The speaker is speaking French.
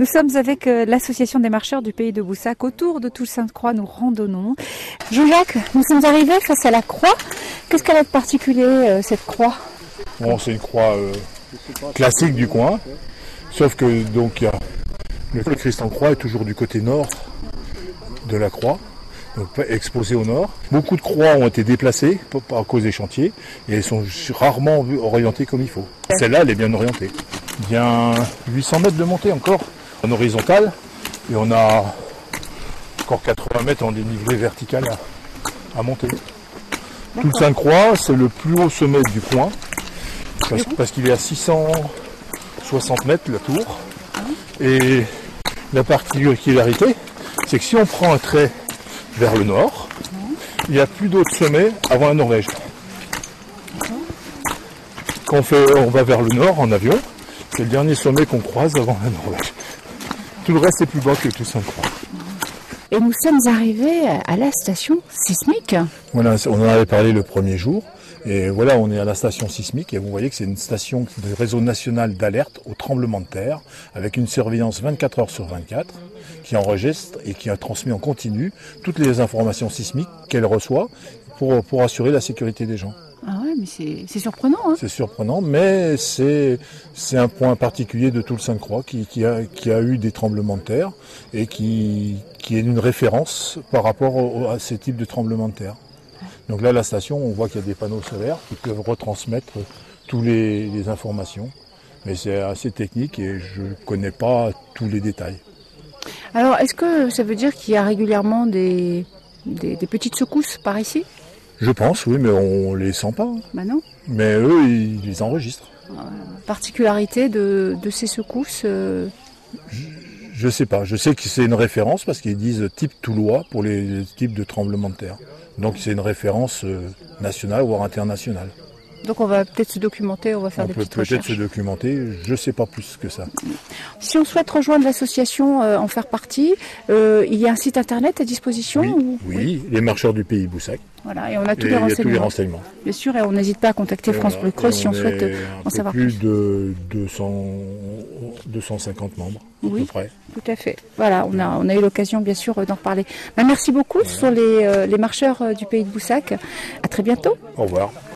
Nous sommes avec euh, l'association des marcheurs du pays de Boussac. Autour de Toussaint-Croix, nous randonnons. Jean-Jacques, nous sommes arrivés face à la croix. Qu'est-ce qu'elle a de particulier, euh, cette croix? Bon, c'est une croix euh, classique du coin, sauf que donc le Christ en croix est toujours du côté nord de la croix, donc exposé au nord. Beaucoup de croix ont été déplacées à cause des chantiers et elles sont rarement orientées comme il faut. Celle-là, elle est bien orientée. Bien 800 mètres de montée encore en horizontale et on a encore 80 mètres en dénivelé vertical à, à monter. Tout Sainte-Croix, c'est le plus haut sommet du coin parce, parce qu'il est à 660 mètres la tour. Et la particularité, c'est que si on prend un trait vers le nord, il n'y a plus d'autres sommets avant la Norvège. Quand on, fait, on va vers le nord en avion, c'est le dernier sommet qu'on croise avant la Norvège. Tout le reste est plus bas que tout Sainte-Croix. Et nous sommes arrivés à la station sismique. Voilà, on en avait parlé le premier jour. Et voilà, on est à la station sismique et vous voyez que c'est une station de réseau national d'alerte au tremblement de terre avec une surveillance 24 heures sur 24 qui enregistre et qui a transmis en continu toutes les informations sismiques qu'elle reçoit pour, pour assurer la sécurité des gens. Mais c'est surprenant. Hein C'est surprenant, mais c'est un point particulier de tout le Sainte-Croix qui, qui, a, qui a eu des tremblements de terre et qui, qui est une référence par rapport au- à ces types de tremblements de terre. Donc là, la station, on voit qu'il y a des panneaux solaires qui peuvent retransmettre tous les, les informations. Mais c'est assez technique et je ne connais pas tous les détails. Alors, est-ce que ça veut dire qu'il y a régulièrement des, des, des petites secousses par ici? Je pense, oui, mais on les sent pas. Bah non. Mais eux, ils les enregistrent. Particularité de, de ces secousses euh, Je sais pas. Je sais que c'est une référence parce qu'ils disent type Toulois pour les, les types de tremblements de terre. Donc c'est une référence euh, nationale voire internationale. Donc on va peut-être se documenter, on va faire On des peut petites peut-être recherches. se documenter. Je sais pas plus que ça. Si on souhaite rejoindre l'association, euh, en faire partie, euh, il y a un site internet à disposition Oui, ou- oui, les marcheurs du pays Boussac. Voilà, et on a tous Et les a tous les renseignements. renseignements. Bien sûr, et on n'hésite pas à contacter Et France voilà. Bleu Creuse si on souhaite euh, un en peu savoir plus plus. de 200, 250 membres Oui. à peu près. Tout à fait. Voilà, on a, on a eu l'occasion bien sûr d'en reparler. Ben, merci beaucoup, ce sont les, euh, les marcheurs du pays de Boussac. À très bientôt. Au revoir.